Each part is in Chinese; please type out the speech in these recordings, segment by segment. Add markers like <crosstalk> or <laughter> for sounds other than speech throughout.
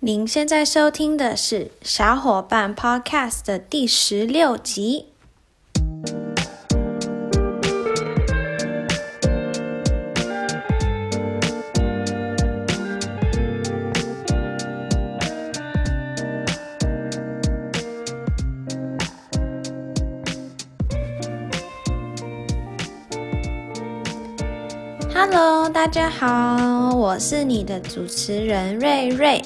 您现在收听的是小伙伴 Podcast 的第十六集。Hello，大家好，我是你的主持人瑞瑞。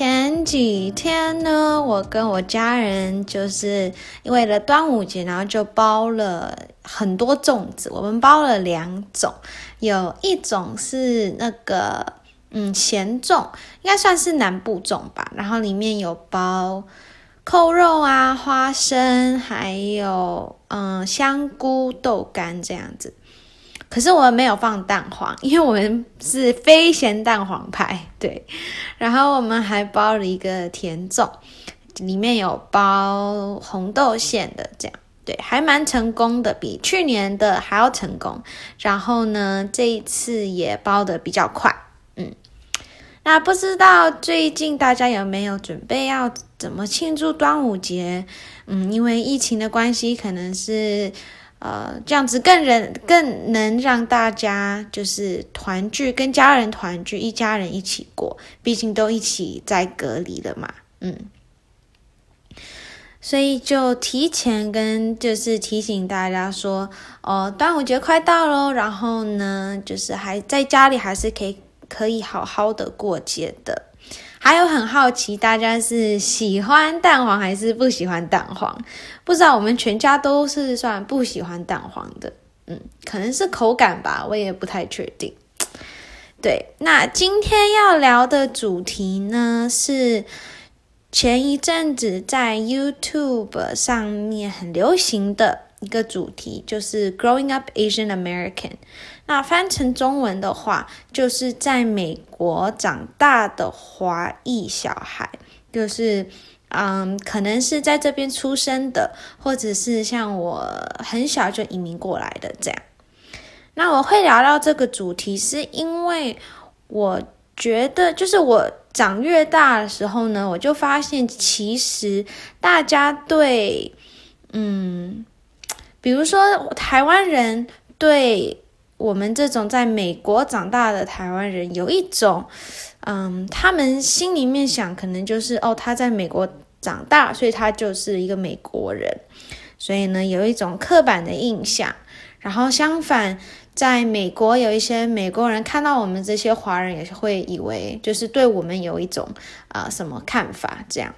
前几天呢，我跟我家人就是为了端午节，然后就包了很多粽子。我们包了两种，有一种是那个嗯咸粽，应该算是南部粽吧。然后里面有包扣肉啊、花生，还有嗯香菇、豆干这样子。可是我们没有放蛋黄，因为我们是非咸蛋黄派，<laughs> 对。然后我们还包了一个甜粽，里面有包红豆馅的，这样对，还蛮成功的，比去年的还要成功。然后呢，这一次也包得比较快，嗯。那不知道最近大家有没有准备要怎么庆祝端午节？嗯，因为疫情的关系，可能是。呃，这样子更人更能让大家就是团聚，跟家人团聚，一家人一起过，毕竟都一起在隔离了嘛，嗯，所以就提前跟就是提醒大家说，哦，端午节快到喽，然后呢，就是还在家里还是可以可以好好的过节的。还有很好奇，大家是喜欢蛋黄还是不喜欢蛋黄？不知道我们全家都是算不喜欢蛋黄的，嗯，可能是口感吧，我也不太确定。对，那今天要聊的主题呢，是前一阵子在 YouTube 上面很流行的一个主题，就是 Growing Up Asian American。那翻成中文的话，就是在美国长大的华裔小孩，就是嗯，可能是在这边出生的，或者是像我很小就移民过来的这样。那我会聊到这个主题，是因为我觉得，就是我长越大的时候呢，我就发现其实大家对，嗯，比如说台湾人对。我们这种在美国长大的台湾人，有一种，嗯，他们心里面想，可能就是哦，他在美国长大，所以他就是一个美国人，所以呢，有一种刻板的印象。然后相反，在美国有一些美国人看到我们这些华人，也是会以为就是对我们有一种啊、什么看法这样。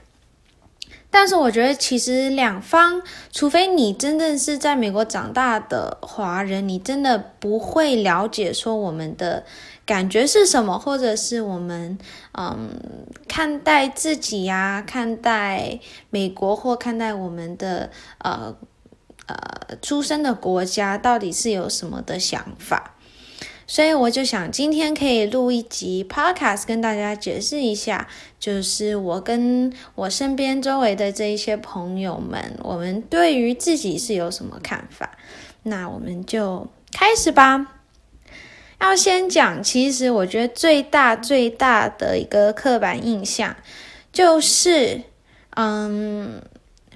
但是我觉得，其实两方，除非你真的是在美国长大的华人，你真的不会了解说我们的感觉是什么，或者是我们嗯看待自己呀、看待美国或看待我们的呃呃出生的国家到底是有什么的想法。所以我就想今天可以录一集 podcast 跟大家解释一下，就是我跟我身边周围的这一些朋友们，我们对于自己是有什么看法？那我们就开始吧。要先讲，其实我觉得最大最大的一个刻板印象就是，嗯，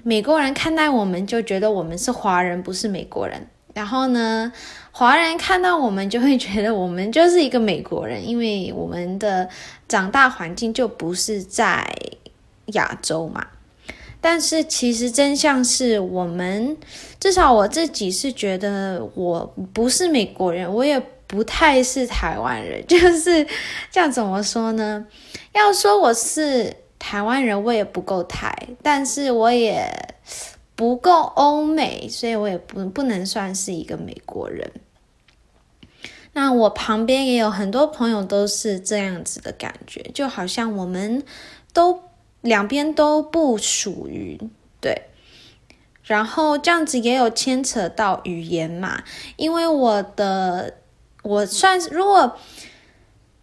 美国人看待我们就觉得我们是华人，不是美国人。然后呢，华人看到我们就会觉得我们就是一个美国人，因为我们的长大环境就不是在亚洲嘛。但是其实真相是我们，至少我自己是觉得我不是美国人，我也不太是台湾人，<laughs> 就是这样怎么说呢？要说我是台湾人，我也不够台，但是我也。不够欧美，所以我也不不能算是一个美国人。那我旁边也有很多朋友都是这样子的感觉，就好像我们都两边都不属于，对。然后这样子也有牵扯到语言嘛，因为我的我算是如果，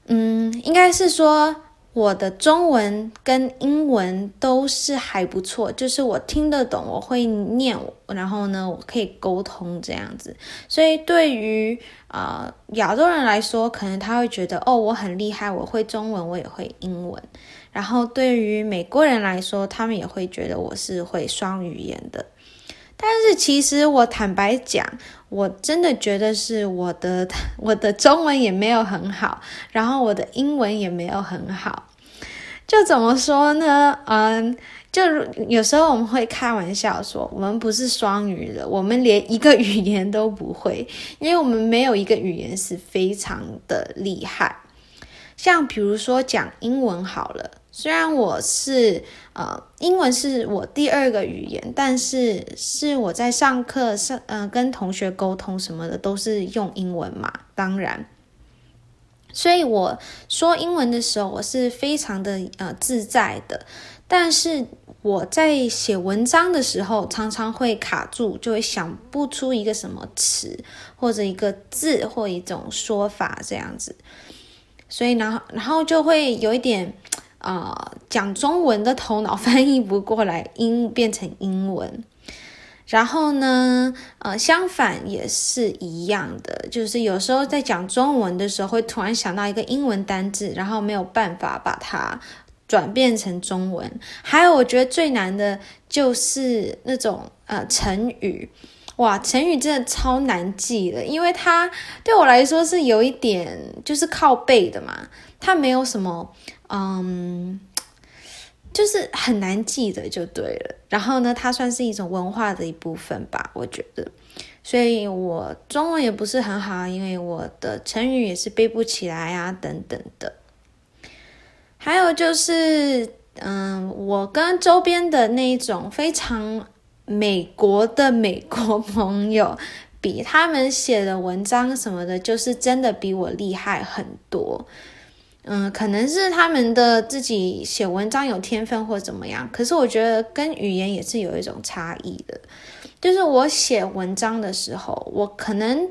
嗯，应该是说我的中文跟英文都是还不错，就是我听得懂，我会念，然后呢，我可以沟通这样子。所以对于啊、亚洲人来说，可能他会觉得哦，我很厉害，我会中文，我也会英文。然后对于美国人来说，他们也会觉得我是会双语言的。但是其实我坦白讲，我真的觉得是我的 <laughs> 我的中文也没有很好，然后我的英文也没有很好。就怎么说呢？嗯，就有时候我们会开玩笑说，我们不是双语的，我们连一个语言都不会，因为我们没有一个语言是非常的厉害。像比如说讲英文好了。虽然我是呃，英文是我第二个语言，但是是我在上课上呃跟同学沟通什么的都是用英文嘛，当然，所以我说英文的时候我是非常的呃自在的，但是我在写文章的时候常常会卡住，就会想不出一个什么词或者一个字或一种说法这样子，所以然后然后就会有一点。啊、呃，讲中文的头脑翻译不过来，英变成英文。然后呢，呃，相反也是一样的，就是有时候在讲中文的时候，会突然想到一个英文单字，然后没有办法把它转变成中文。还有，我觉得最难的就是那种呃成语，哇，成语真的超难记的，因为它对我来说是有一点就是靠背的嘛，它没有什么。嗯，就是很难记得就对了。然后呢，它算是一种文化的一部分吧，我觉得。所以我中文也不是很好，因为我的成语也是背不起来啊，等等的。还有就是，嗯，我跟周边的那一种非常美国的美国朋友比，他们写的文章什么的，就是真的比我厉害很多。嗯，可能是他们的自己写文章有天分或怎么样，可是我觉得跟语言也是有一种差异的。就是我写文章的时候，我可能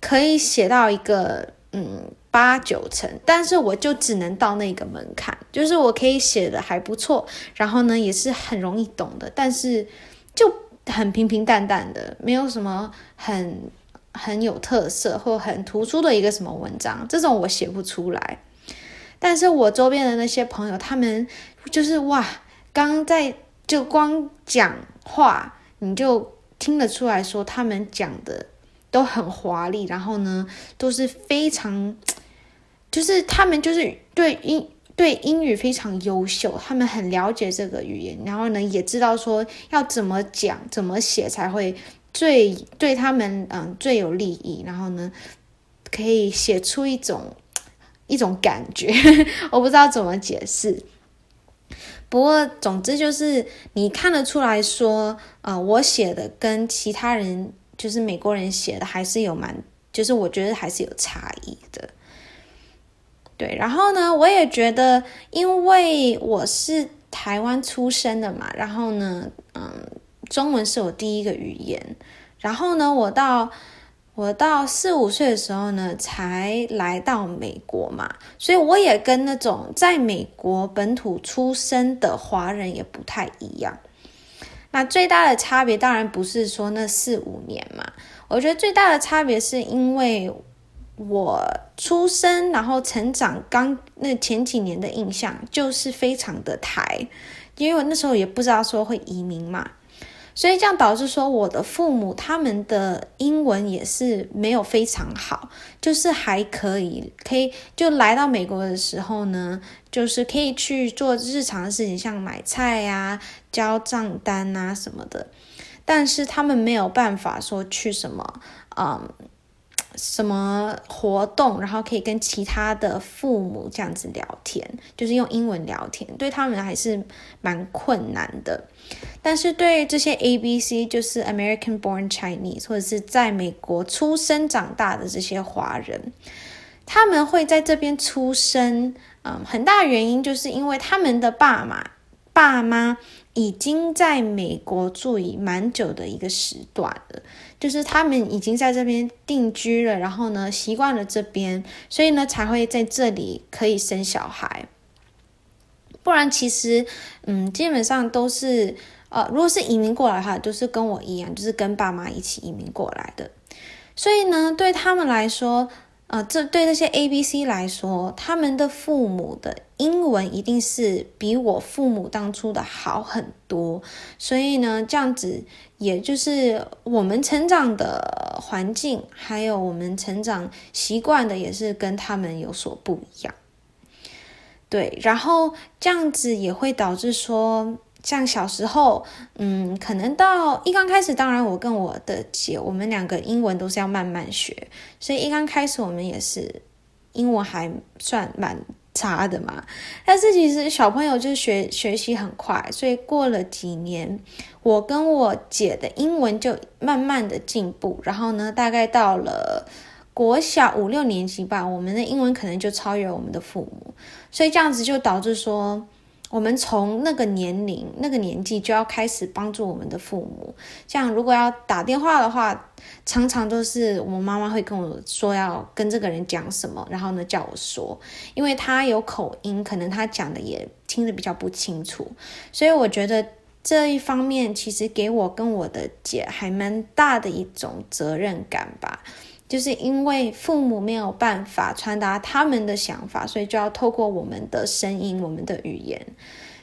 可以写到一个嗯八九成，但是我就只能到那个门槛，就是我可以写的还不错，然后呢也是很容易懂的，但是就很平平淡淡的，没有什么很很有特色或很突出的一个什么文章，这种我写不出来。但是我周边的那些朋友，他们就是哇，刚在就光讲话，你就听得出来说他们讲的都很华丽，然后呢都是非常，<tsk> 就是他们就是对英对英语非常优秀，他们很了解这个语言，然后呢也知道说要怎么讲怎么写才会最对他们嗯最有利益，然后呢可以写出一种。一种感觉，<laughs> 我不知道怎么解释。不过，总之就是你看得出来说，呃，我写的跟其他人，就是美国人写的，还是有蛮，就是我觉得还是有差异的。对，然后呢，我也觉得，因为我是台湾出生的嘛，然后呢，嗯，中文是我第一个语言，然后呢，我到。我到四五岁的时候呢，才来到美国嘛，所以我也跟那种在美国本土出生的华人也不太一样。那最大的差别当然不是说那四五年嘛，我觉得最大的差别是因为我出生然后成长刚那前几年的印象就是非常的台，因为我那时候也不知道说会移民嘛。所以这样导致说，我的父母他们的英文也是没有非常好，就是还可以，可以就来到美国的时候呢，就是可以去做日常的事情，像买菜呀、交账单啊什么的。但是他们没有办法说去什么，嗯。什么活动，然后可以跟其他的父母这样子聊天，就是用英文聊天，对他们还是蛮困难的。但是对这些 ABC，就是 American Born Chinese，或者是在美国出生长大的这些华人，他们会在这边出生，嗯，很大原因就是因为他们的爸妈、爸妈已经在美国住已蛮久的一个时段了。就是他们已经在这边定居了，然后呢，习惯了这边，所以呢才会在这里可以生小孩。不然其实，嗯，基本上都是，呃，如果是移民过来的话，都是跟我一样，就是跟爸妈一起移民过来的。所以呢，对他们来说，呃，这对那些 ABC 来说，他们的父母的英文一定是比我父母当初的好很多。所以呢，这样子，也就是我们成长的环境，还有我们成长习惯的，也是跟他们有所不一样。对，然后这样子也会导致说，像小时候，嗯，可能到一刚开始，当然我跟我的姐，我们两个英文都是要慢慢学，所以一刚开始我们也是英文还算蛮差的嘛。但是其实小朋友就学学习很快，所以过了几年，我跟我姐的英文就慢慢的进步，然后呢，大概到了。国小五六年级吧，我们的英文可能就超越我们的父母，所以这样子就导致说，我们从那个年龄、那个年纪就要开始帮助我们的父母。像如果要打电话的话，常常都是我妈妈会跟我说要跟这个人讲什么，然后呢叫我说，因为他有口音，可能他讲的也听得比较不清楚，所以我觉得这一方面其实给我跟我的姐还蛮大的一种责任感吧。就是因为父母没有办法传达他们的想法，所以就要透过我们的声音、我们的语言。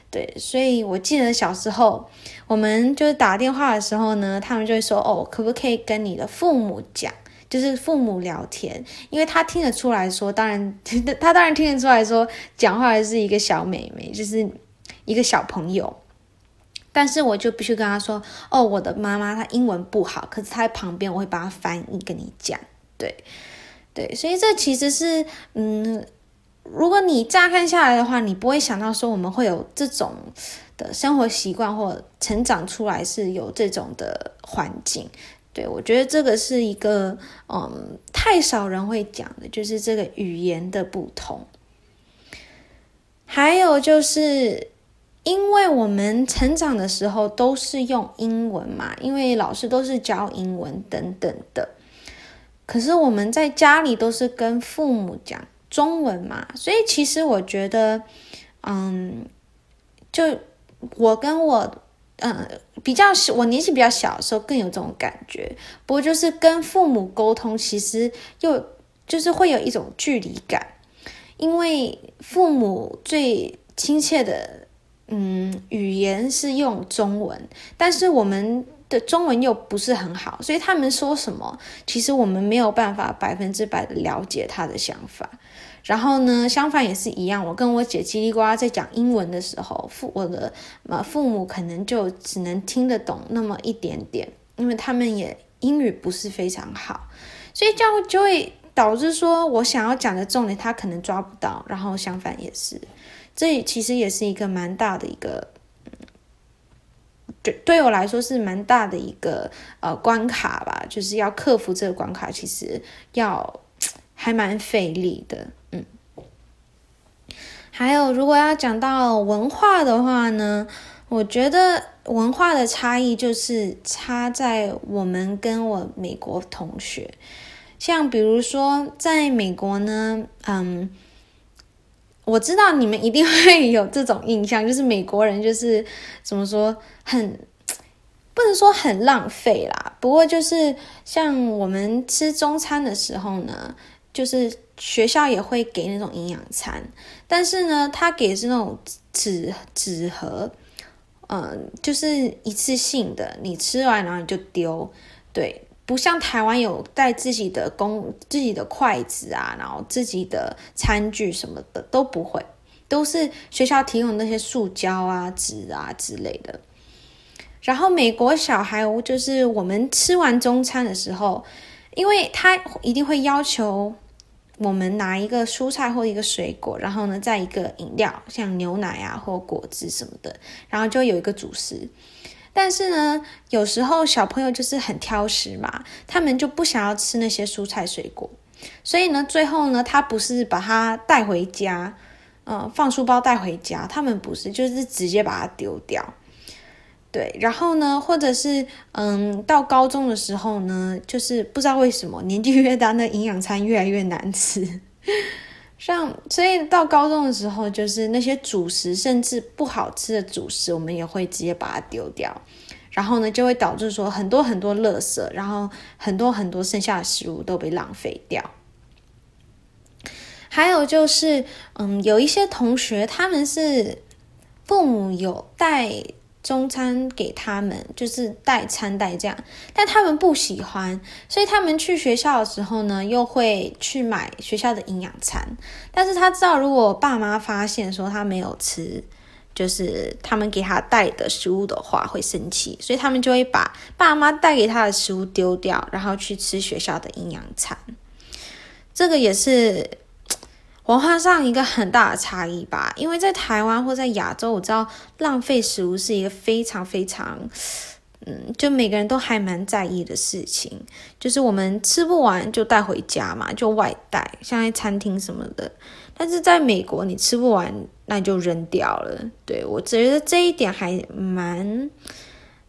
对，所以我记得小时候，我们就是打电话的时候呢，他们就会说：“哦，可不可以跟你的父母讲？就是父母聊天，因为他听得出来说，当然他当然听得出来说，讲话的是一个小妹妹，就是一个小朋友。但是我就必须跟他说：哦，我的妈妈她英文不好，可是她在旁边，我会帮她翻译跟你讲。”对，对，所以这其实是，嗯，如果你乍看下来的话，你不会想到说我们会有这种的生活习惯或成长出来是有这种的环境。对，我觉得这个是一个，嗯，太少人会讲的，就是这个语言的不同。还有就是，因为我们成长的时候都是用英文嘛，因为老师都是教英文等等的。可是我们在家里都是跟父母讲中文嘛，所以其实我觉得，嗯，就我跟我，嗯，比较小，我年纪比较小的时候更有这种感觉。不过就是跟父母沟通，其实又就是会有一种距离感，因为父母最亲切的，嗯，语言是用中文，但是我们。的中文又不是很好，所以他们说什么，其实我们没有办法百分之百的了解他的想法。然后呢，相反也是一样，我跟我姐叽里呱啦在讲英文的时候，父我的呃父母可能就只能听得懂那么一点点，因为他们也英语不是非常好，所以这样就会导致说我想要讲的重点他可能抓不到，然后相反也是，这其实也是一个蛮大的一个。对我来说是蛮大的一个呃关卡吧，就是要克服这个关卡，其实要还蛮费力的，嗯。还有，如果要讲到文化的话呢，我觉得文化的差异就是差在我们跟我美国同学，像比如说在美国呢，嗯。我知道你们一定会有这种印象，就是美国人就是怎么说，很不能说很浪费啦。不过就是像我们吃中餐的时候呢，就是学校也会给那种营养餐，但是呢，他给是那种纸纸盒，嗯，就是一次性的，你吃完然后你就丢，对。不像台湾有带自己的公自己的筷子啊，然后自己的餐具什么的都不会，都是学校提供那些塑胶啊、纸啊之类的。然后美国小孩就是我们吃完中餐的时候，因为他一定会要求我们拿一个蔬菜或一个水果，然后呢再一个饮料，像牛奶啊或果汁什么的，然后就有一个主食。但是呢，有时候小朋友就是很挑食嘛，他们就不想要吃那些蔬菜水果，所以呢，最后呢，他不是把它带回家，嗯，放书包带回家，他们不是，就是直接把它丢掉。对，然后呢，或者是嗯，到高中的时候呢，就是不知道为什么年纪越大，那营养餐越来越难吃。像所以到高中的时候，就是那些主食甚至不好吃的主食，我们也会直接把它丢掉。然后呢，就会导致说很多很多垃圾，然后很多很多剩下的食物都被浪费掉。还有就是，嗯，有一些同学他们是父母有带中餐给他们，就是带餐带这样，但他们不喜欢，所以他们去学校的时候呢，又会去买学校的营养餐。但是他知道，如果爸妈发现说他没有吃。就是他们给他带的食物的话会生气，所以他们就会把爸妈带给他的食物丢掉，然后去吃学校的营养餐。这个也是文化上一个很大的差异吧。因为在台湾或在亚洲，我知道浪费食物是一个非常非常，嗯，就每个人都还蛮在意的事情。就是我们吃不完就带回家嘛，就外带，像在餐厅什么的。但是在美国，你吃不完，那就扔掉了。对，我觉得这一点还蛮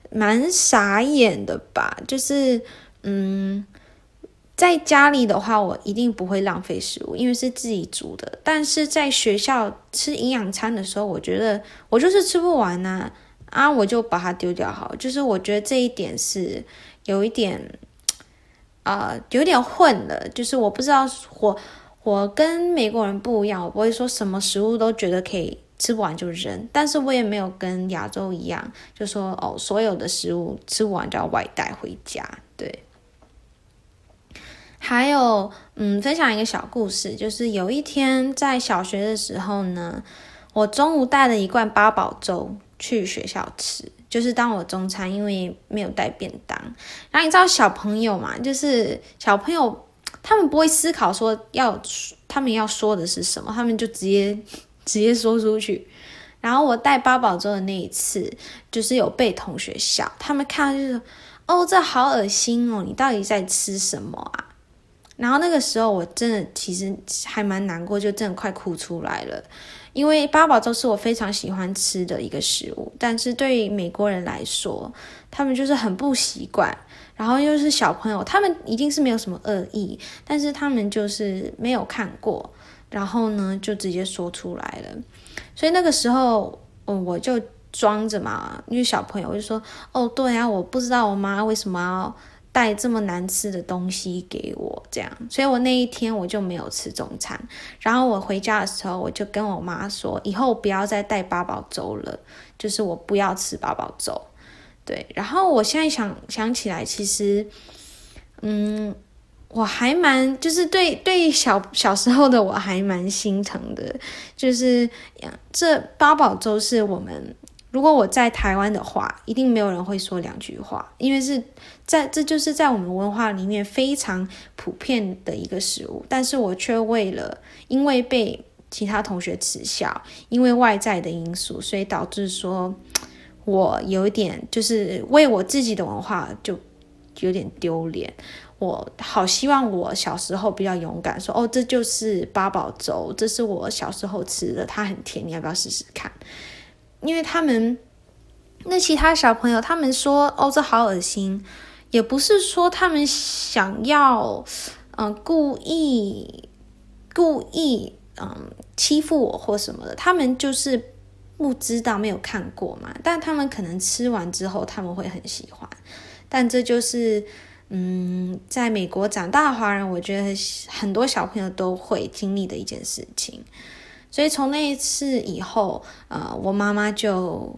蛮傻眼的吧。就是，嗯，在家里的话，我一定不会浪费食物，因为是自己煮的。但是在学校吃营养餐的时候，我觉得我就是吃不完呐，啊，我就把它丢掉好。就是我觉得这一点是有一点，啊、呃，有点混了。就是我不知道我。我跟美国人不一样，我不会说什么食物都觉得可以吃不完就扔，但是我也没有跟亚洲一样，就说哦，所有的食物吃不完就要外带回家。对，还有，嗯，分享一个小故事，就是有一天在小学的时候呢，我中午带了一罐八宝粥去学校吃，就是当我中餐，因为没有带便当。然后你知道小朋友嘛，就是小朋友。他们不会思考说要他们要说的是什么，他们就直接 <laughs> 直接说出去。然后我带八宝粥的那一次，就是有被同学笑，他们看到就是，哦，这好恶心哦，你到底在吃什么啊？然后那个时候我真的其实还蛮难过，就真的快哭出来了，因为八宝粥是我非常喜欢吃的一个食物，但是对于美国人来说，他们就是很不习惯。然后又是小朋友，他们一定是没有什么恶意，但是他们就是没有看过，然后呢就直接说出来了。所以那个时候，嗯，我就装着嘛，因为小朋友我就说，哦，对啊，我不知道我妈为什么要带这么难吃的东西给我这样，所以我那一天我就没有吃中餐。然后我回家的时候，我就跟我妈说，以后不要再带八宝粥了，就是我不要吃八宝粥。对，然后我现在想想起来，其实，嗯，我还蛮就是对对小小时候的我还蛮心疼的，就是这八宝粥是我们如果我在台湾的话，一定没有人会说两句话，因为是在这就是在我们文化里面非常普遍的一个食物，但是我却为了因为被其他同学耻笑，因为外在的因素，所以导致说。我有点就是为我自己的文化就有点丢脸，我好希望我小时候比较勇敢，说哦，这就是八宝粥，这是我小时候吃的，它很甜，你要不要试试看？因为他们那其他小朋友他们说哦，这好恶心，也不是说他们想要嗯、故意故意嗯欺负我或什么的，他们就是。不知道，没有看过嘛，但他们可能吃完之后他们会很喜欢，但这就是嗯，在美国长大的华人，我觉得很多小朋友都会经历的一件事情。所以从那一次以后，呃，我妈妈就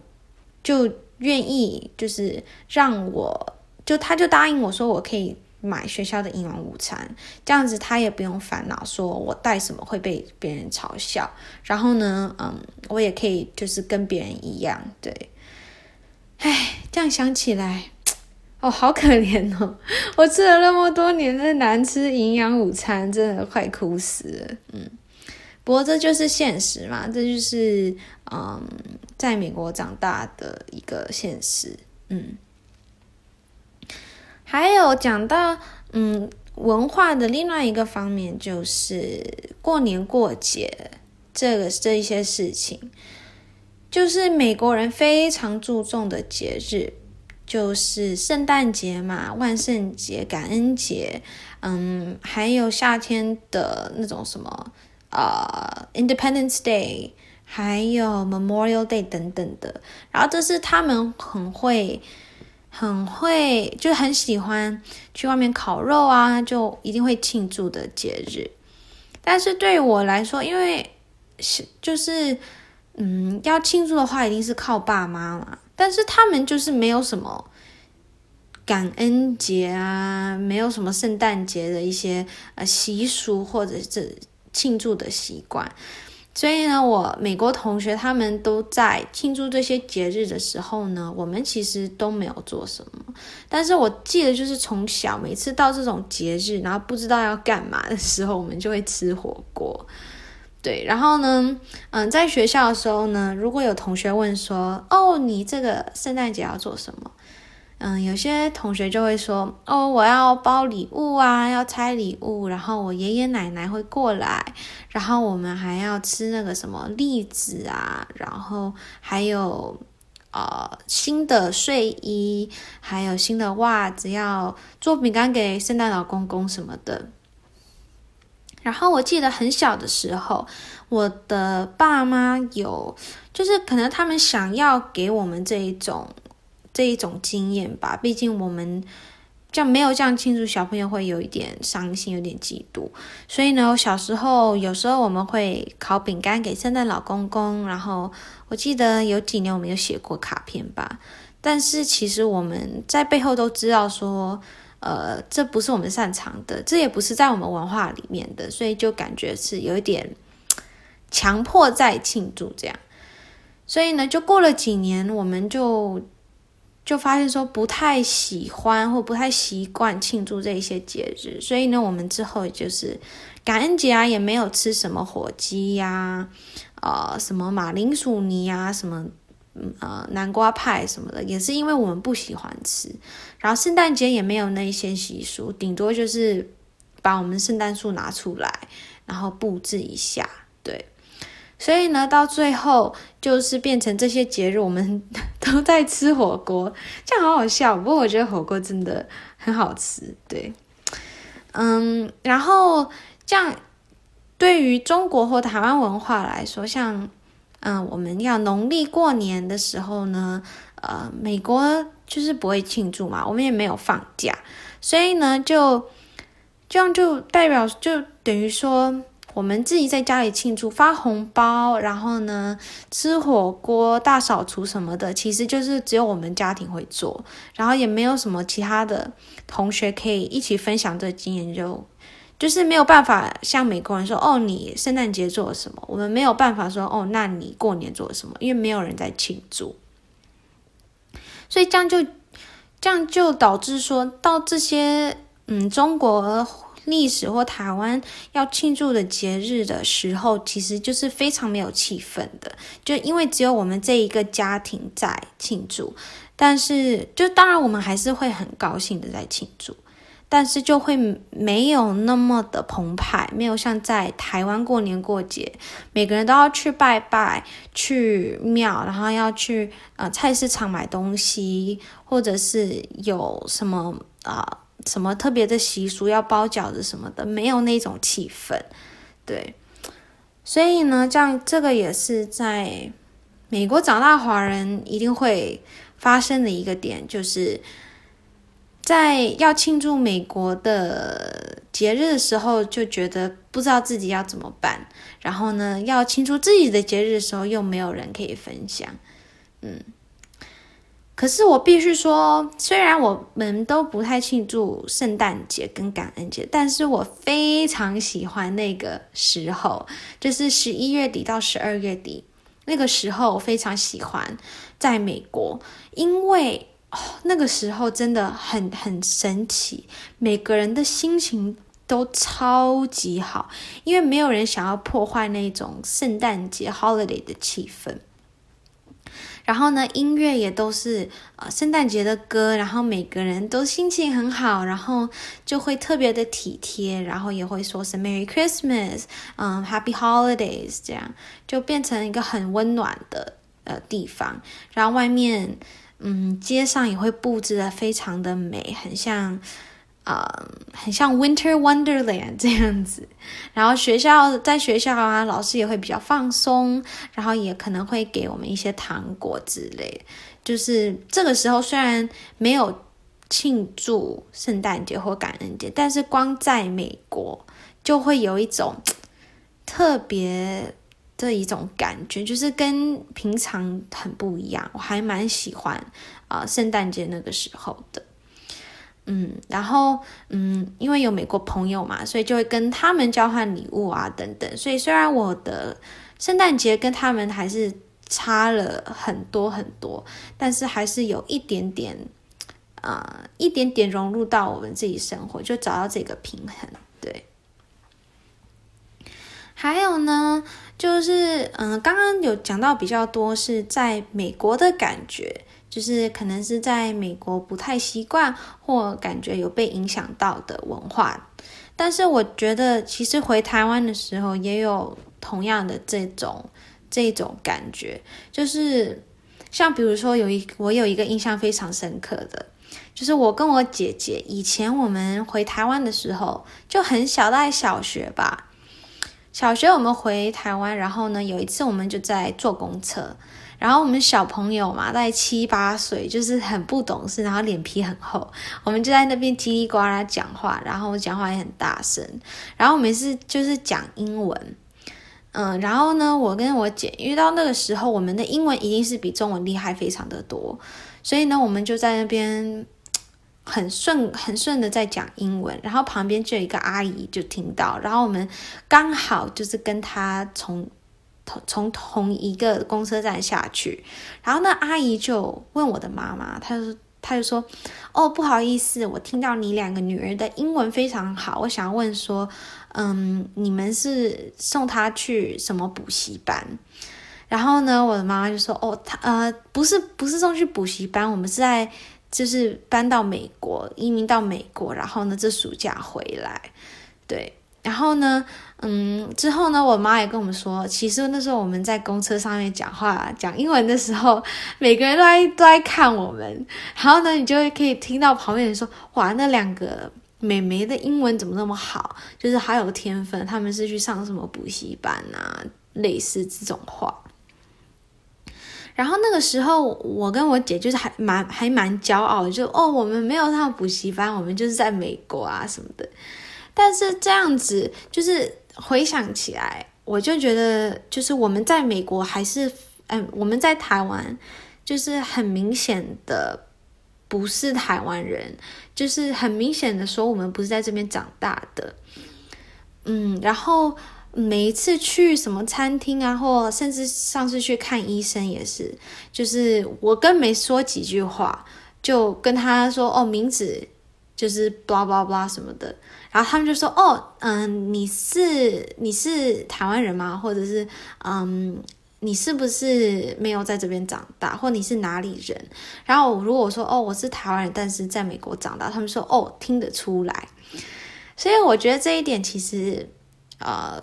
就愿意就是让我就她就答应我说我可以。买学校的营养午餐，这样子他也不用烦恼，说我带什么会被别人嘲笑。然后呢，嗯，我也可以就是跟别人一样，对。唉，这样想起来，哦，好可怜哦！<laughs> 我吃了那么多年的难吃营养午餐，真的快哭死了。嗯，不过这就是现实嘛，这就是嗯，在美国长大的一个现实。嗯。还有讲到，嗯，文化的另外一个方面就是过年过节这个这一些事情，就是美国人非常注重的节日，就是圣诞节嘛，万圣节、感恩节，嗯，还有夏天的那种什么呃 Independence Day，还有 Memorial Day 等等的。然后这是他们很会、很会，就很喜欢去外面烤肉啊，就一定会庆祝的节日。但是对我来说，因为是就是嗯，要庆祝的话，一定是靠爸妈嘛。但是他们就是没有什么感恩节啊，没有什么圣诞节的一些呃习俗或者是庆祝的习惯。所以呢，我美国同学他们都在庆祝这些节日的时候呢，我们其实都没有做什么。但是我记得，就是从小每次到这种节日，然后不知道要干嘛的时候，我们就会吃火锅。对，然后呢，嗯，在学校的时候呢，如果有同学问说：“哦，你这个圣诞节要做什么？”嗯，有些同学就会说：“哦，我要包礼物啊，要拆礼物，然后我爷爷奶奶会过来，然后我们还要吃那个什么栗子啊，然后还有呃新的睡衣，还有新的袜子，要做饼干给圣诞老公公什么的。”然后我记得很小的时候，我的爸妈有，就是可能他们想要给我们这一种这一种经验吧。毕竟我们这样没有这样庆祝，小朋友会有一点伤心，有点嫉妒。所以呢，我小时候有时候我们会烤饼干给圣诞老公公。然后我记得有几年我们有写过卡片吧。但是其实我们在背后都知道说。呃，这不是我们擅长的，这也不是在我们文化里面的，所以就感觉是有一点强迫在庆祝这样。所以呢，就过了几年，我们就就发现说不太喜欢或不太习惯庆祝这一些节日。所以呢，我们之后就是感恩节啊，也没有吃什么火鸡呀，呃，什么马铃薯泥啊，什么。呃，南瓜派什么的，也是因为我们不喜欢吃。然后圣诞节也没有那一些习俗，顶多就是把我们圣诞树拿出来，然后布置一下。对，所以呢，到最后就是变成这些节日，我们 <laughs> 都在吃火锅，这样好好笑。不过我觉得火锅真的很好吃。对，嗯，然后这样对于中国或台湾文化来说，像。嗯，我们要农历过年的时候呢，呃，美国就是不会庆祝嘛，我们也没有放假，所以呢，就这样就代表就等于说，我们自己在家里庆祝，发红包，然后呢，吃火锅、大扫除什么的，其实就是只有我们家庭会做，然后也没有什么其他的同学可以一起分享这经验就。就是没有办法像美国人说哦，你圣诞节做了什么？我们没有办法说哦，那你过年做了什么？因为没有人在庆祝，所以这样就这样就导致说到这些嗯，中国历史或台湾要庆祝的节日的时候，其实就是非常没有气氛的，就因为只有我们这一个家庭在庆祝，但是就当然我们还是会很高兴的在庆祝。但是就会没有那么的澎湃，没有像在台湾过年过节，每个人都要去拜拜、去庙，然后要去呃菜市场买东西，或者是有什么啊、呃、什么特别的习俗要包饺子什么的，没有那种气氛，对。所以呢，这样这个也是在美国长大华人一定会发生的一个点，就是。在要庆祝美国的节日的时候，就觉得不知道自己要怎么办。然后呢，要庆祝自己的节日的时候，又没有人可以分享。嗯，可是我必须说，虽然我们都不太庆祝圣诞节跟感恩节，但是我非常喜欢那个时候，就是十一月底到十二月底那个时候，我非常喜欢在美国，因为。那个时候真的很很神奇，每个人的心情都超级好，因为没有人想要破坏那种圣诞节 holiday 的气氛。然后呢，音乐也都是呃圣诞节的歌，然后每个人都心情很好，然后就会特别的体贴，然后也会说是 Merry Christmas，嗯，Happy Holidays，这样就变成一个很温暖的呃地方，然后外面。嗯，街上也会布置的非常的美，很像，呃，很像 Winter Wonderland 这样子，然后学校在学校啊，老师也会比较放松，然后也可能会给我们一些糖果之类。就是这个时候虽然没有庆祝圣诞节或感恩节，但是光在美国就会有一种特别的一种感觉，就是跟平常很不一样。我还蛮喜欢啊，圣诞节那个时候的。嗯，然后嗯，因为有美国朋友嘛，所以就会跟他们交换礼物啊，等等。所以虽然我的圣诞节跟他们还是差了很多很多，但是还是有一点点，呃，一点点融入到我们自己生活，就找到这个平衡。对，还有呢，就是嗯、刚刚有讲到比较多是在美国的感觉。就是可能是在美国不太习惯，或感觉有被影响到的文化，但是我觉得其实回台湾的时候也有同样的这种这种感觉，就是像比如说有一我有一个印象非常深刻的，就是我跟我姐姐以前我们回台湾的时候就很小，大概小学吧，小学我们回台湾，然后呢有一次我们就在坐公车。然后我们小朋友嘛，大概七八岁，就是很不懂事，然后脸皮很厚。我们就在那边叽里呱啦讲话，然后讲话也很大声。然后我们是就是讲英文，嗯，然后呢，我跟我姐遇到那个时候，我们的英文一定是比中文厉害非常的多，所以呢，我们就在那边很顺很顺的在讲英文，然后旁边就有一个阿姨就听到，然后我们刚好就是跟她从。从同一个公车站下去，然后那阿姨就问我的妈妈，她就她就说：“哦，不好意思，我听到你两个女儿的英文非常好，我想要问说，嗯，你们是送她去什么补习班？”然后呢，我的妈妈就说：“哦，她呃，不是不是送去补习班，我们是在就是搬到美国，移民到美国，然后呢，这暑假回来，对。”然后呢，嗯，之后呢，我妈也跟我们说，其实那时候我们在公车上面讲话讲英文的时候，每个人都在都在看我们。然后呢，你就会可以听到旁边人说：“哇，那两个美眉的英文怎么那么好？就是好有天分，他们是去上什么补习班啊？类似这种话。”然后那个时候，我跟我姐就是还蛮还蛮骄傲的，就哦，我们没有上补习班，我们就是在美国啊什么的。但是这样子，就是回想起来，我就觉得，就是我们在美国还是，嗯，我们在台湾，就是很明显的不是台湾人，就是很明显的说我们不是在这边长大的，嗯，然后每一次去什么餐厅啊，或甚至上次去看医生也是，就是我跟没说几句话，就跟他说哦，名字就是 blah blah blah 什么的。然后他们就说：“哦，嗯，你是你是台湾人吗？或者是嗯，你是不是没有在这边长大？或你是哪里人？”然后如果我说：“哦，我是台湾人，但是在美国长大。”他们说：“哦，听得出来。”所以我觉得这一点其实，呃，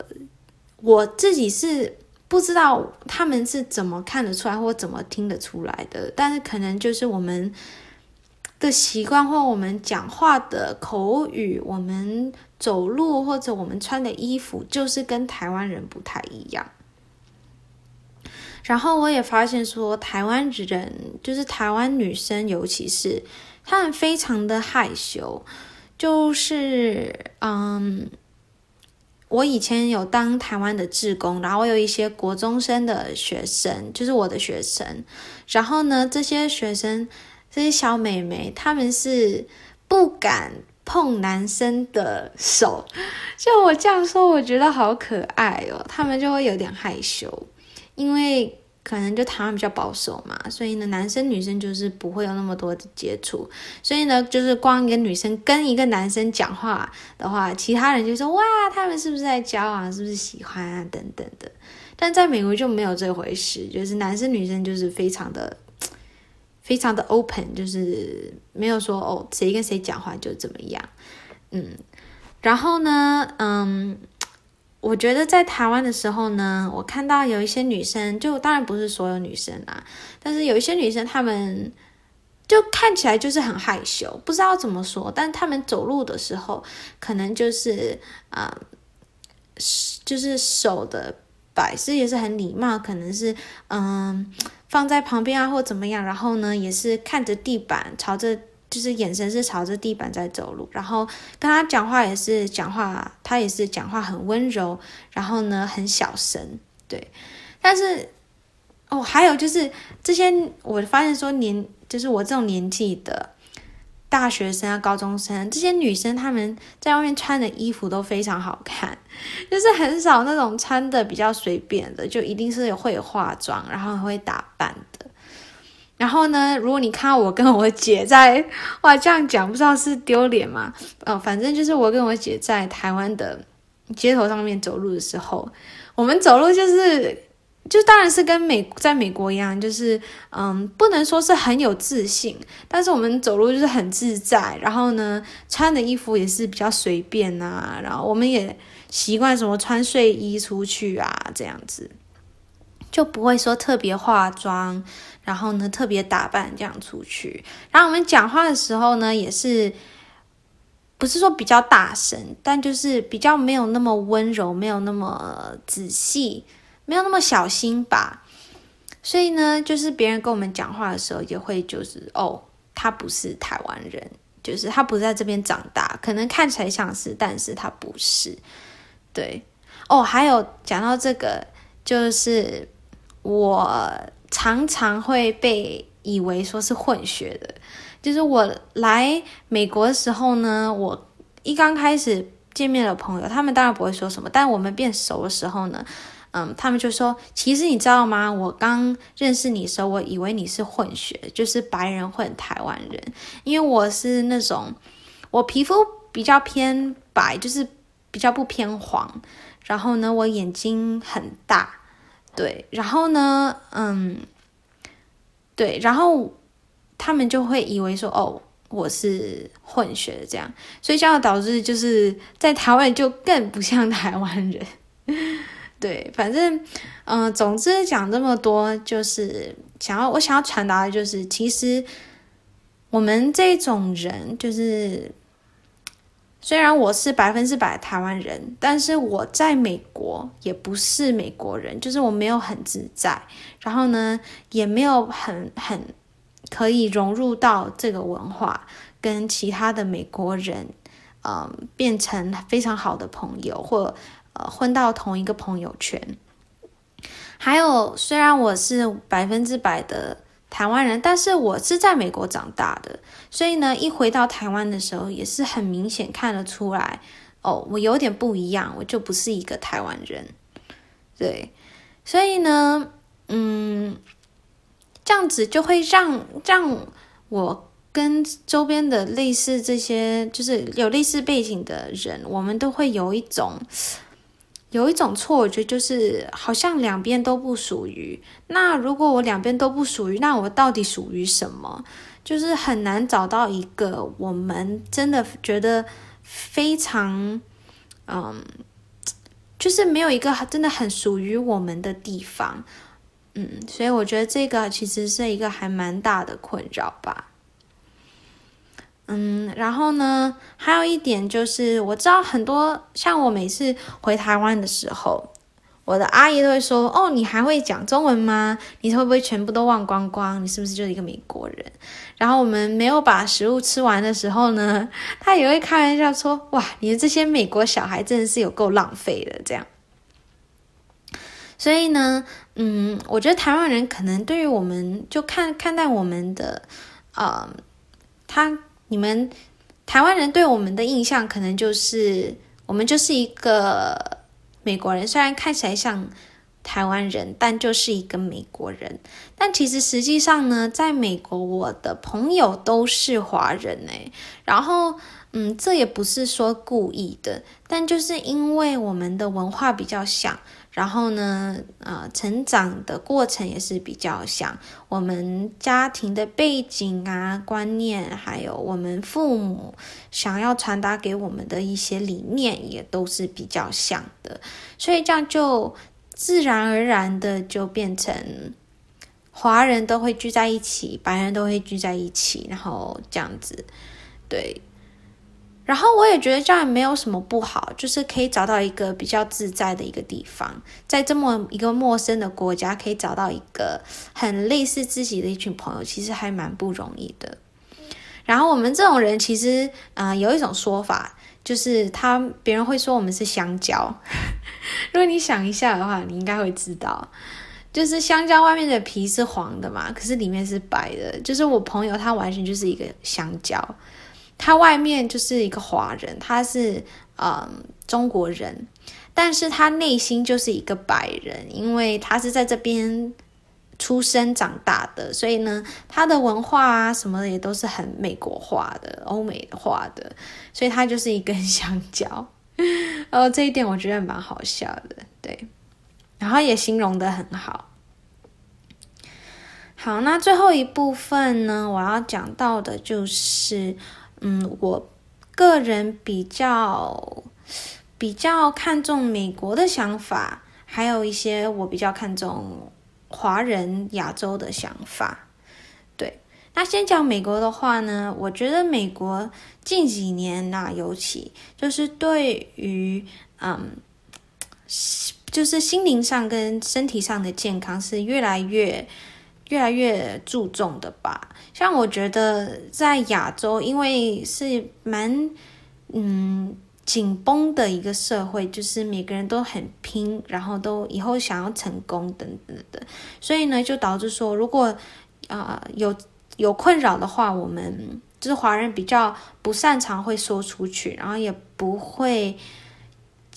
我自己是不知道他们是怎么看得出来或怎么听得出来的，但是可能就是我们。的习惯或我们讲话的口语，我们走路或者我们穿的衣服，就是跟台湾人不太一样。然后我也发现说，台湾人就是台湾女生，尤其是她们非常的害羞。就是嗯，我以前有当台湾的志工，然后我有一些国中生的学生，就是我的学生。然后呢，这些学生。这些小美眉，她们是不敢碰男生的手。就我这样说，我觉得好可爱哦。她们就会有点害羞，因为可能就台湾比较保守嘛，所以呢，男生女生就是不会有那么多的接触。所以呢，就是光一个女生跟一个男生讲话的话，其他人就说哇，他们是不是在交往，是不是喜欢啊，等等的。但在美国就没有这回事，就是男生女生就是非常的。非常的 open，就是没有说哦，谁跟谁讲话就怎么样，嗯，然后呢，嗯，我觉得在台湾的时候呢，我看到有一些女生，就当然不是所有女生啦，但是有一些女生她们就看起来就是很害羞，不知道怎么说。但她们走路的时候，可能就是啊、就是手的摆设也是很礼貌，可能是嗯放在旁边啊，或怎么样。然后呢，也是看着地板，朝着就是眼神是朝着地板在走路。然后跟他讲话也是讲话，他也是讲话很温柔，然后呢很小声，对。但是哦，还有就是这些，我发现说年。就是我这种年纪的大学生啊、高中生，这些女生她们在外面穿的衣服都非常好看，<laughs> 就是很少那种穿的比较随便的，就一定是会化妆，然后会打扮的。然后呢，如果你看到我跟我姐在，哇，这样讲不知道是丢脸吗？哦，反正就是我跟我姐在台湾的街头上面走路的时候，我们走路就是。就当然是跟美在美国一样，就是嗯，不能说是很有自信，但是我们走路就是很自在，然后呢，穿的衣服也是比较随便啊，然后我们也习惯什么穿睡衣出去啊，这样子就不会说特别化妆，然后呢特别打扮这样出去。然后我们讲话的时候呢，也是不是说比较大声，但就是比较没有那么温柔，没有那么仔细。没有那么小心吧，所以呢，就是别人跟我们讲话的时候，也会就是哦，他不是台湾人，就是他不在这边长大，可能看起来像是，但是他不是。对，哦，还有讲到这个，就是我常常会被以为说是混血的，就是我来美国的时候呢，我一刚开始见面的朋友，他们当然不会说什么，但我们变熟的时候呢。嗯，他们就说，其实你知道吗？我刚认识你的时候，我以为你是混血，就是白人混台湾人，因为我是那种我皮肤比较偏白，就是比较不偏黄。然后呢，我眼睛很大，对，然后呢，嗯，对，然后他们就会以为说，哦，我是混血这样，所以这样导致就是在台湾就更不像台湾人。对，反正，嗯、呃，总之讲这么多，就是想要我想要传达的，就是其实我们这种人，就是虽然我是百分之百台湾人，但是我在美国也不是美国人，就是我没有很自在，然后呢，也没有很很可以融入到这个文化，跟其他的美国人，嗯、呃，变成非常好的朋友或。呃，混到同一个朋友圈，还有，虽然我是百分之百的台湾人，但是我是在美国长大的，所以呢，一回到台湾的时候，也是很明显看得出来，哦，我有点不一样，我就不是一个台湾人，对，所以呢，嗯，这样子就会让让我跟周边的类似这些，就是有类似背景的人，我们都会有一种。有一种错觉，就是好像两边都不属于。那如果我两边都不属于，那我到底属于什么？就是很难找到一个我们真的觉得非常，嗯，就是没有一个真的很属于我们的地方。嗯，所以我觉得这个其实是一个还蛮大的困扰吧。嗯，然后呢，还有一点就是，我知道很多像我每次回台湾的时候，我的阿姨都会说：“哦，你还会讲中文吗？你会不会全部都忘光光？你是不是就是一个美国人？”然后我们没有把食物吃完的时候呢，<laughs> 她也会开玩笑说：“哇，你的这些美国小孩真的是有够浪费的。”这样。所以呢，嗯，我觉得台湾人可能对于我们就看看待我们的，呃，他。你们台湾人对我们的印象，可能就是我们就是一个美国人，虽然看起来像台湾人，但就是一个美国人。但其实实际上呢，在美国，我的朋友都是华人诶。然后，嗯，这也不是说故意的，但就是因为我们的文化比较像。然后呢，呃，成长的过程也是比较像，我们家庭的背景啊、观念，还有我们父母想要传达给我们的一些理念，也都是比较像的，所以这样就自然而然的就变成华人都会聚在一起，白人都会聚在一起，然后这样子，对。然后我也觉得这样没有什么不好，就是可以找到一个比较自在的一个地方，在这么一个陌生的国家，可以找到一个很类似自己的一群朋友，其实还蛮不容易的。然后我们这种人，其实啊、有一种说法，就是他别人会说我们是香蕉。<laughs> 如果你想一下的话，你应该会知道，就是香蕉外面的皮是黄的嘛，可是里面是白的。就是我朋友他完全就是一个香蕉。他外面就是一个华人，他是嗯中国人，但是他内心就是一个白人，因为他是在这边出生长大的，所以呢，他的文化啊什么的也都是很美国化的、欧美化的，所以他就是一根香蕉。<laughs> 哦这一点我觉得蛮好笑的，对，然后也形容得很好。好，那最后一部分呢，我要讲到的就是。嗯，我个人比较比较看重美国的想法，还有一些我比较看重华人亚洲的想法。对，那先讲美国的话呢，我觉得美国近几年呐，尤其就是对于嗯，就是心灵上跟身体上的健康是越来越。越来越注重的吧，像我觉得在亚洲，因为是蛮嗯紧绷的一个社会，就是每个人都很拼，然后都以后想要成功等等的，所以呢，就导致说，如果啊、有有困扰的话，我们就是华人比较不擅长会说出去，然后也不会。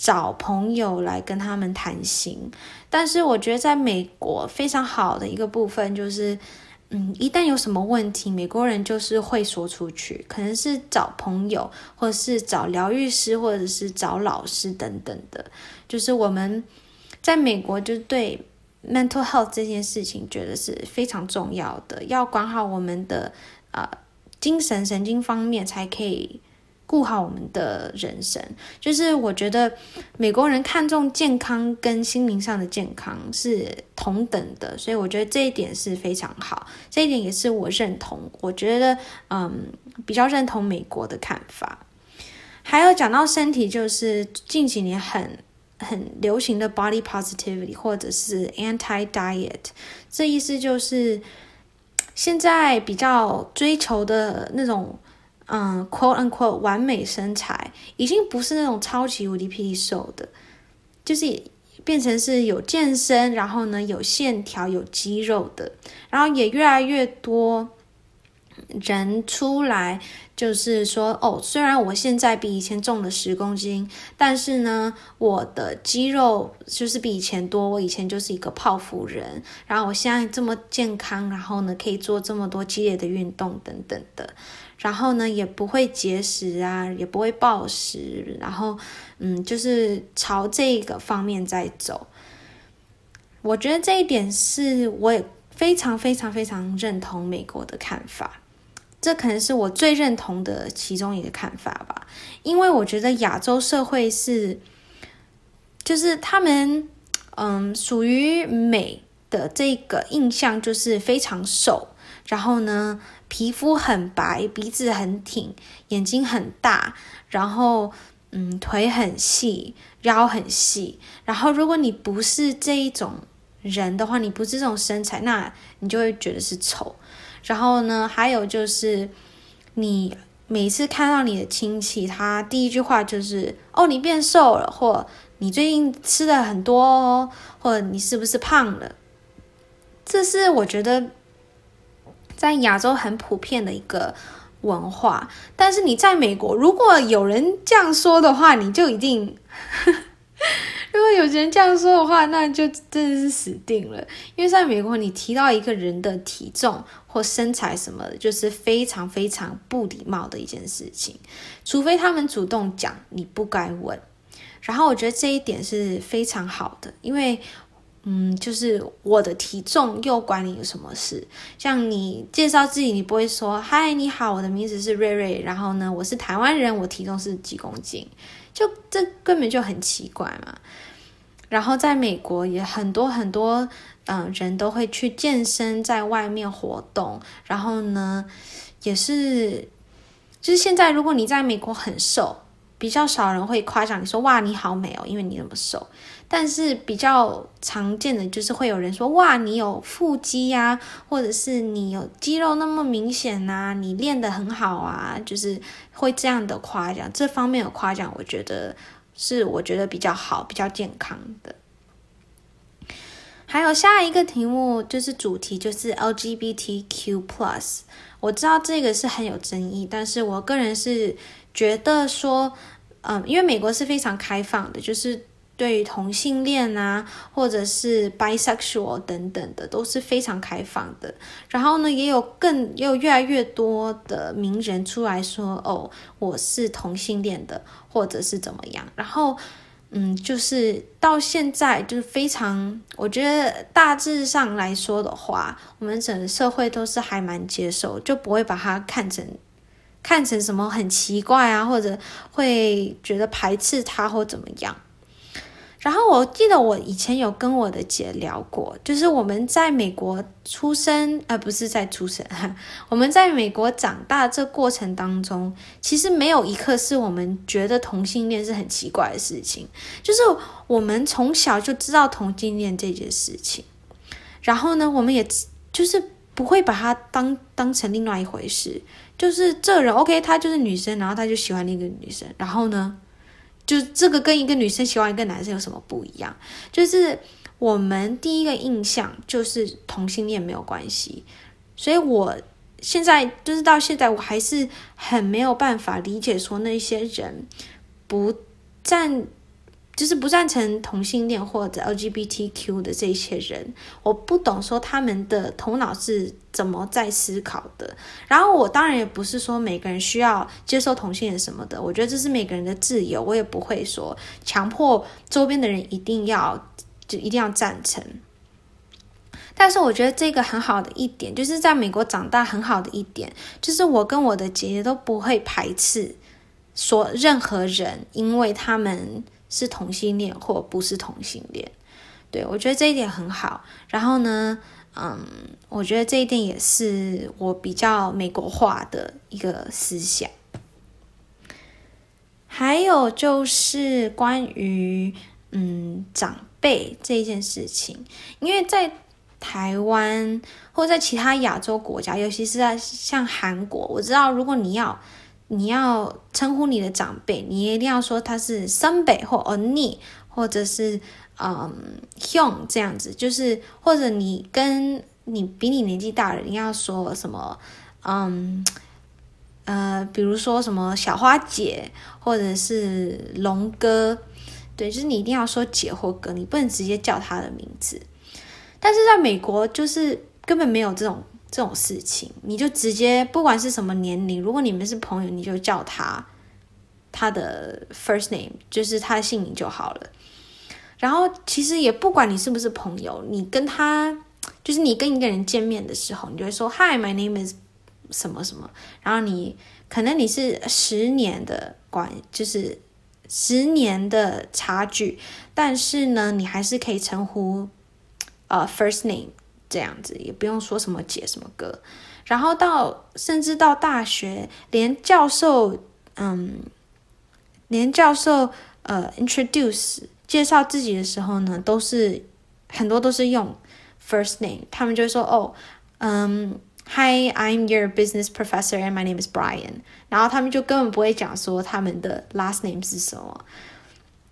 找朋友来跟他们谈心，但是我觉得在美国非常好的一个部分就是，嗯，一旦有什么问题，美国人就是会说出去，可能是找朋友，或者是找疗愈师，或者是找老师等等的。就是我们在美国就对 mental health 这件事情觉得是非常重要的，要管好我们的啊、呃、精神神经方面才可以。顾好我们的人生，就是我觉得美国人看重健康跟心灵上的健康是同等的，所以我觉得这一点是非常好，这一点也是我认同。我觉得嗯，比较认同美国的看法。还有讲到身体，就是近几年很很流行的 body positivity 或者是 anti diet，这意思就是现在比较追求的那种。嗯，quote unquote 完美身材已经不是那种超级无敌霹雳瘦的，就是变成是有健身，然后呢有线条、有肌肉的，然后也越来越多人出来，就是说哦，虽然我现在比以前重了十公斤，但是呢，我的肌肉就是比以前多，我以前就是一个泡芙人，然后我现在这么健康，然后呢可以做这么多激烈的运动等等的。然后呢，也不会节食啊，也不会暴食，然后，嗯，就是朝这个方面在走。我觉得这一点是我也非常非常非常认同美国的看法，这可能是我最认同的其中一个看法吧。因为我觉得亚洲社会是，就是他们，嗯，属于美的这个印象就是非常瘦，然后呢，皮肤很白，鼻子很挺，眼睛很大，然后嗯，腿很细，腰很细。然后如果你不是这一种人的话，你不是这种身材，那你就会觉得是丑。然后呢，还有就是你每次看到你的亲戚，他第一句话就是“哦，你变瘦了”或“你最近吃的很多”或“你是不是胖了”。这是我觉得。在亚洲很普遍的一个文化，但是你在美国，如果有人这样说的话，你就一定，如果有些人这样说的话，那就真的是死定了。因为在美国，你提到一个人的体重或身材什么的，就是非常非常不礼貌的一件事情，除非他们主动讲，你不该问。然后我觉得这一点是非常好的，因为。嗯，就是我的体重又管你有什么事？像你介绍自己，你不会说“嗨，你好，我的名字是瑞瑞，然后呢，我是台湾人，我体重是几公斤”，就这根本就很奇怪嘛。然后在美国也很多很多嗯、人都会去健身，在外面活动。然后呢，也是就是现在，如果你在美国很瘦，比较少人会夸奖你说哇你好美哦，因为你那么瘦。但是比较常见的就是会有人说哇你有腹肌呀、或者是你有肌肉那么明显呐、啊，你练得很好啊，就是会这样的夸奖。这方面的夸奖，我觉得。是我觉得比较好、比较健康的。还有下一个题目就是主题就是 LGBTQ+，。我知道这个是很有争议，但是我个人是觉得说，嗯，因为美国是非常开放的，就是。对于同性恋啊，或者是 bisexual 等等的，都是非常开放的。然后呢，也有更也有越来越多的名人出来说：“哦，我是同性恋的，或者是怎么样。”然后，嗯，就是到现在就是非常，我觉得大致上来说的话，我们整个社会都是还蛮接受，就不会把它看成看成什么很奇怪啊，或者会觉得排斥他或怎么样。然后我记得我以前有跟我的姐聊过，就是我们在美国出生，呃，不是在出生，<laughs> 我们在美国长大这过程当中，其实没有一刻是我们觉得同性恋是很奇怪的事情，就是我们从小就知道同性恋这件事情，然后呢，我们也就是不会把它当当成另外一回事，就是这人 OK，他就是女生，然后他就喜欢另一个女生，然后呢，就这个跟一个女生喜欢一个男生有什么不一样？就是我们第一个印象就是同性恋没有关系，所以我现在就是到现在我还是很没有办法理解说那些人不站。就是不赞成同性恋或者 LGBTQ 的这些人，我不懂说他们的头脑是怎么在思考的。然后我当然也不是说每个人需要接受同性恋什么的，我觉得这是每个人的自由，我也不会说强迫周边的人一定要就一定要赞成。但是我觉得这个很好的一点，就是在美国长大很好的一点，就是我跟我的姐姐都不会排斥说任何人，因为他们。是同性恋或不是同性恋，对，我觉得这一点很好。然后呢，嗯，我觉得这一点也是我比较美国化的一个思想。还有就是关于嗯长辈这件事情，因为在台湾或在其他亚洲国家，尤其是在像韩国，我知道如果你要。你要称呼你的长辈，你一定要说他是森北或欧尼，或者是嗯兄这样子，就是或者你跟你比你年纪大的人，你要说什么嗯呃，比如说什么小花姐，或者是龙哥，对，就是你一定要说姐或哥，你不能直接叫他的名字。但是在美国，就是根本没有这种。这种事情，你就直接不管是什么年龄，如果你们是朋友，你就叫他他的 first name，就是他的姓名就好了。然后其实也不管你是不是朋友，你跟他就是你跟一个人见面的时候，你就会说 Hi, my name is 什么什么。然后你可能你是十年的关，就是十年的差距，但是呢，你还是可以称呼呃 first name。这样子也不用说什么姐什么哥，然后到甚至到大学，连教授，嗯，连教授呃 introduce 介绍自己的时候呢，都是很多都是用 first name，他们就会说哦，嗯，Hi, I'm your business professor and my name is Brian，然后他们就根本不会讲说他们的 last name 是什么。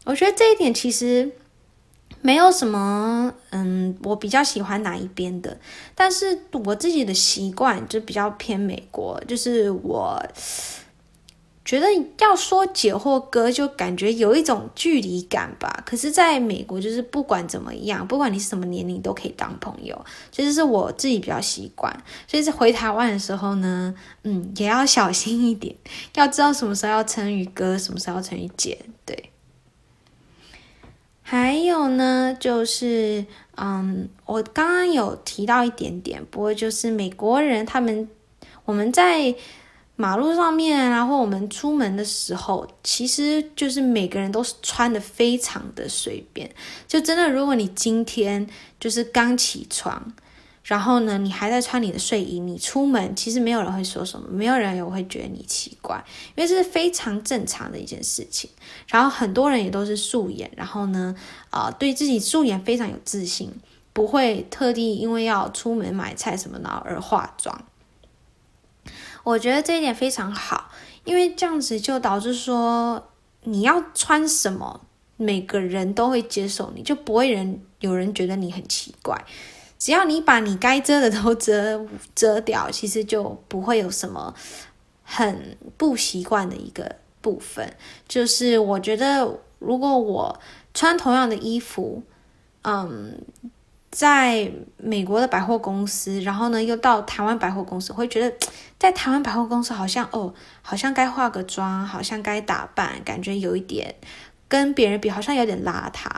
我觉得这一点其实。没有什么，嗯，我比较喜欢哪一边的，但是我自己的习惯就比较偏美国，就是我觉得要说姐或哥，就感觉有一种距离感吧。可是在美国，就是不管怎么样，不管你是什么年龄，都可以当朋友，这就是我自己比较习惯。所以是回台湾的时候呢，嗯，也要小心一点，要知道什么时候要称于哥，什么时候要称于姐，对。还有呢，就是嗯，我刚刚有提到一点点，不过就是美国人他们，我们在马路上面，然后我们出门的时候，其实就是每个人都是穿的非常的随便。就真的，如果你今天就是刚起床。然后呢，你还在穿你的睡衣，你出门其实没有人会说什么，没有人也会觉得你奇怪，因为这是非常正常的一件事情。然后很多人也都是素颜，然后呢，啊、呃，对自己素颜非常有自信，不会特地因为要出门买菜什么的而化妆。我觉得这一点非常好，因为这样子就导致说你要穿什么，每个人都会接受你，就不会人有人觉得你很奇怪。只要你把你该遮的都遮遮掉，其实就不会有什么很不习惯的一个部分。就是我觉得，如果我穿同样的衣服，嗯，在美国的百货公司，然后呢又到台湾百货公司，会觉得在台湾百货公司好像哦，好像该化个妆，好像该打扮，感觉有一点跟别人比，好像有点邋遢。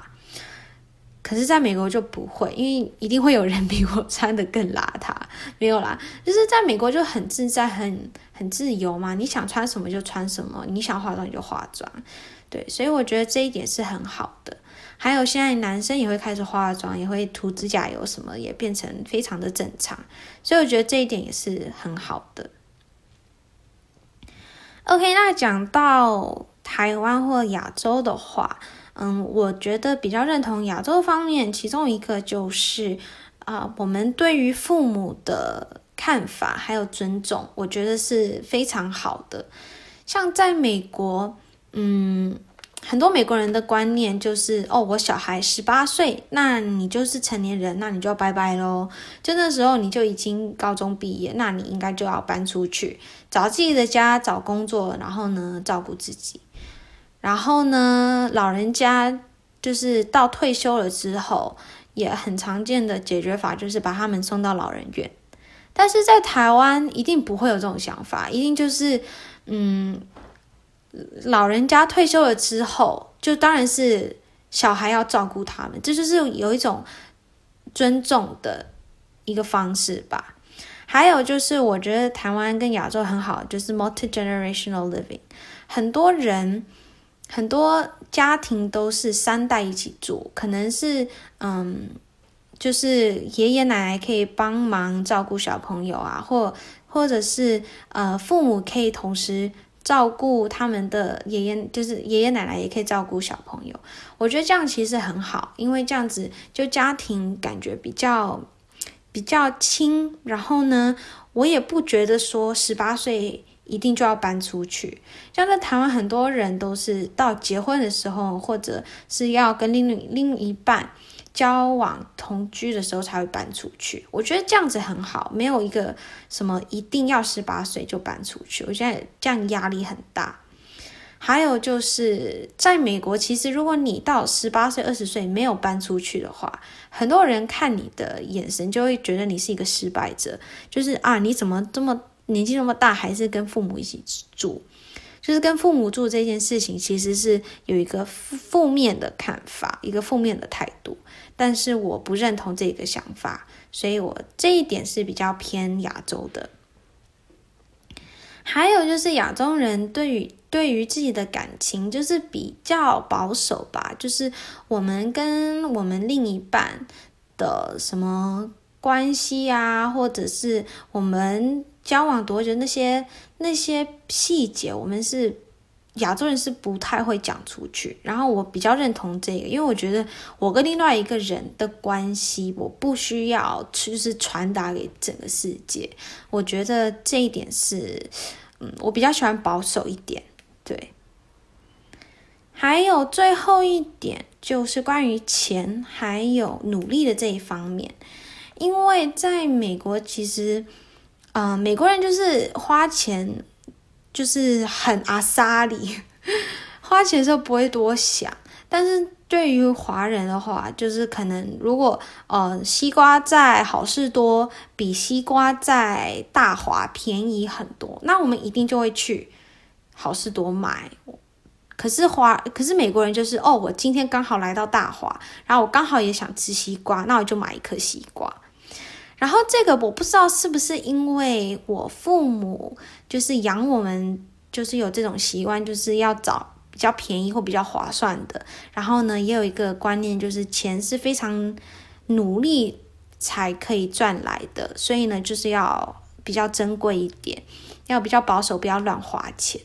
可是，在美国就不会，因为一定会有人比我穿得更邋遢。没有啦，就是在美国就很自在、很很自由嘛。你想穿什么就穿什么，你想化妆就化妆。对，所以我觉得这一点是很好的。还有现在男生也会开始化妆，也会涂指甲油什么，也变成非常的正常。所以我觉得这一点也是很好的。OK，那讲到台湾或亚洲的话。嗯，我觉得比较认同亚洲方面，其中一个就是啊、我们对于父母的看法还有尊重，我觉得是非常好的。像在美国，嗯，很多美国人的观念就是，哦，我小孩十八岁，那你就是成年人，那你就要拜拜喽。就那时候你就已经高中毕业，那你应该就要搬出去，找自己的家，找工作，然后呢，照顾自己。然后呢，老人家就是到退休了之后，也很常见的解决法就是把他们送到老人院。但是在台湾一定不会有这种想法，一定就是，嗯，老人家退休了之后，就当然是小孩要照顾他们，这就是有一种尊重的一个方式吧。还有就是，我觉得台湾跟亚洲很好，就是 multi-generational living，很多人。很多家庭都是三代一起住，可能是嗯，就是爷爷奶奶可以帮忙照顾小朋友啊，或或者是呃父母可以同时照顾他们的爷爷，就是爷爷奶奶也可以照顾小朋友。我觉得这样其实很好，因为这样子就家庭感觉比较比较亲，然后呢，我也不觉得说十八岁。一定就要搬出去，像在台湾，很多人都是到结婚的时候，或者是要跟另另一半交往同居的时候才会搬出去。我觉得这样子很好，没有一个什么一定要十八岁就搬出去，我觉得这样压力很大。还有就是在美国，其实如果你到十八岁、二十岁没有搬出去的话，很多人看你的眼神就会觉得你是一个失败者，就是啊，你怎么这么。年纪那么大，还是跟父母一起住，就是跟父母住这件事情，其实是有一个负面的看法，一个负面的态度。但是我不认同这个想法，所以我这一点是比较偏亚洲的。还有就是亚洲人对于对于自己的感情就是比较保守吧，就是我们跟我们另一半的什么关系啊，或者是我们。交往多久那些那些细节，我们是亚洲人是不太会讲出去。然后我比较认同这个，因为我觉得我跟另外一个人的关系，我不需要就是传达给整个世界。我觉得这一点是，嗯，我比较喜欢保守一点。对，还有最后一点就是关于钱还有努力的这一方面，因为在美国其实。嗯、美国人就是花钱，就是很阿莎里，<laughs> 花钱的时候不会多想。但是对于华人的话，就是可能如果呃西瓜在好事多比西瓜在大华便宜很多，那我们一定就会去好事多买。可是华，可是美国人就是哦，我今天刚好来到大华，然后我刚好也想吃西瓜，那我就买一颗西瓜。然后这个我不知道是不是因为我父母就是养我们，就是有这种习惯，就是要找比较便宜或比较划算的。然后呢，也有一个观念，就是钱是非常努力才可以赚来的，所以呢，就是要比较珍贵一点，要比较保守，不要乱花钱。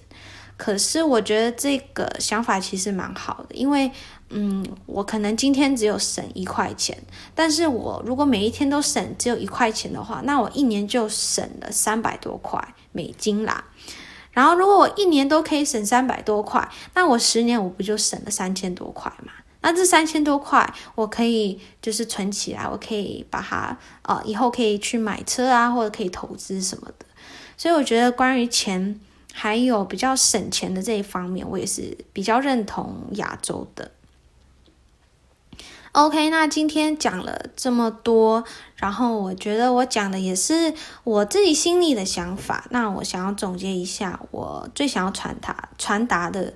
可是我觉得这个想法其实蛮好的，因为。嗯，我可能今天只有省一块钱，但是我如果每一天都省只有一块钱的话，那我一年就省了三百多块美金啦。然后如果我一年都可以省三百多块，那我十年我不就省了三千多块嘛？那这三千多块我可以就是存起来，我可以把它呃以后可以去买车啊，或者可以投资什么的。所以我觉得关于钱还有比较省钱的这一方面，我也是比较认同亚洲的。OK，那今天讲了这么多，然后我觉得我讲的也是我自己心里的想法。那我想要总结一下，我最想要传达传达的，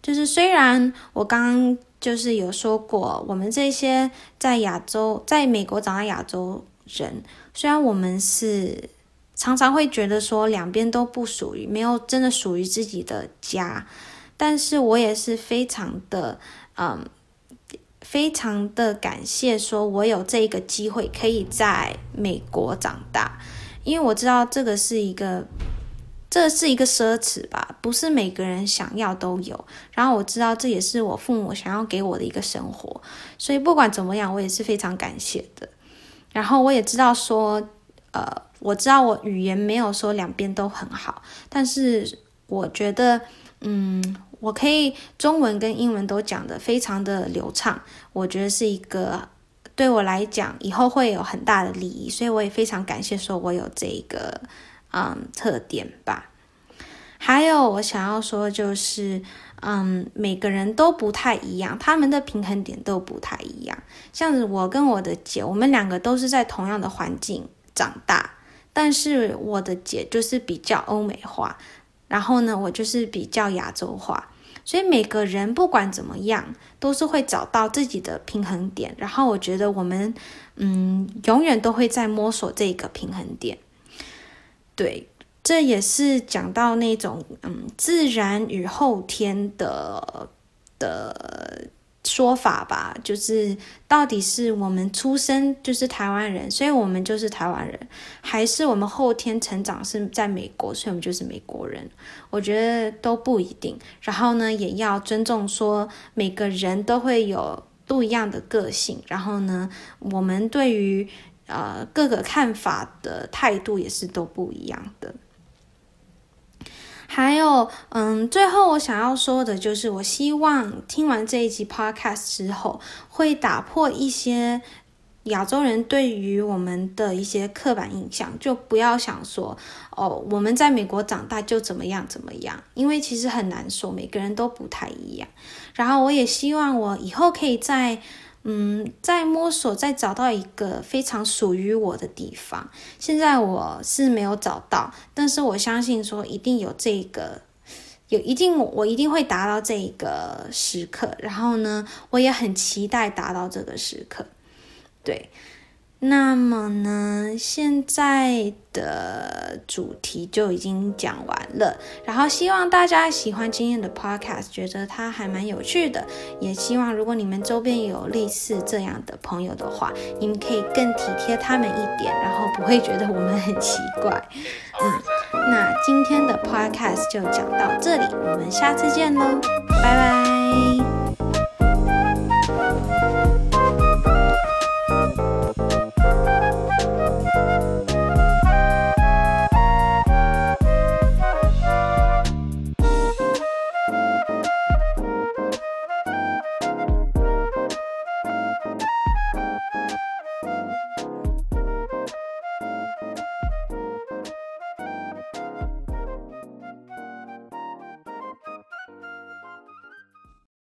就是虽然我刚刚就是有说过，我们这些在亚洲、在美国长大亚洲人，虽然我们是常常会觉得说两边都不属于，没有真的属于自己的家，但是我也是非常的嗯。非常的感谢，说我有这个机会可以在美国长大，因为我知道这个是一个，这是一个奢侈吧，不是每个人想要都有。然后我知道这也是我父母想要给我的一个生活，所以不管怎么样，我也是非常感谢的。然后我也知道说，呃，我知道我语言没有说两边都很好，但是我觉得，嗯。我可以中文跟英文都讲得非常的流畅，我觉得是一个对我来讲以后会有很大的利益，所以我也非常感谢说我有这一个嗯特点吧。还有我想要说就是嗯每个人都不太一样，他们的平衡点都不太一样。像是我跟我的姐，我们两个都是在同样的环境长大，但是我的姐就是比较欧美化。然后呢，我就是比较亚洲化，所以每个人不管怎么样，都是会找到自己的平衡点。然后我觉得我们，嗯，永远都会在摸索这个平衡点。对，这也是讲到那种，嗯，自然与后天的的。说法吧，就是到底是我们出生就是台湾人，所以我们就是台湾人，还是我们后天成长是在美国，所以我们就是美国人？我觉得都不一定。然后呢，也要尊重说每个人都会有不一样的个性。然后呢，我们对于呃各个看法的态度也是都不一样的。还有，嗯，最后我想要说的就是，我希望听完这一集 podcast 之后，会打破一些亚洲人对于我们的一些刻板印象，就不要想说，哦，我们在美国长大就怎么样怎么样，因为其实很难说，每个人都不太一样。然后我也希望我以后可以在。嗯，在摸索，在找到一个非常属于我的地方。现在我是没有找到，但是我相信说一定有这个，有一定我一定会达到这个时刻。然后呢，我也很期待达到这个时刻。对。那么呢，现在的主题就已经讲完了，然后希望大家喜欢今天的 podcast，觉得它还蛮有趣的，也希望如果你们周边有类似这样的朋友的话，你们可以更体贴他们一点，然后不会觉得我们很奇怪。<laughs> 嗯，那今天的 podcast 就讲到这里，我们下次见喽，拜拜。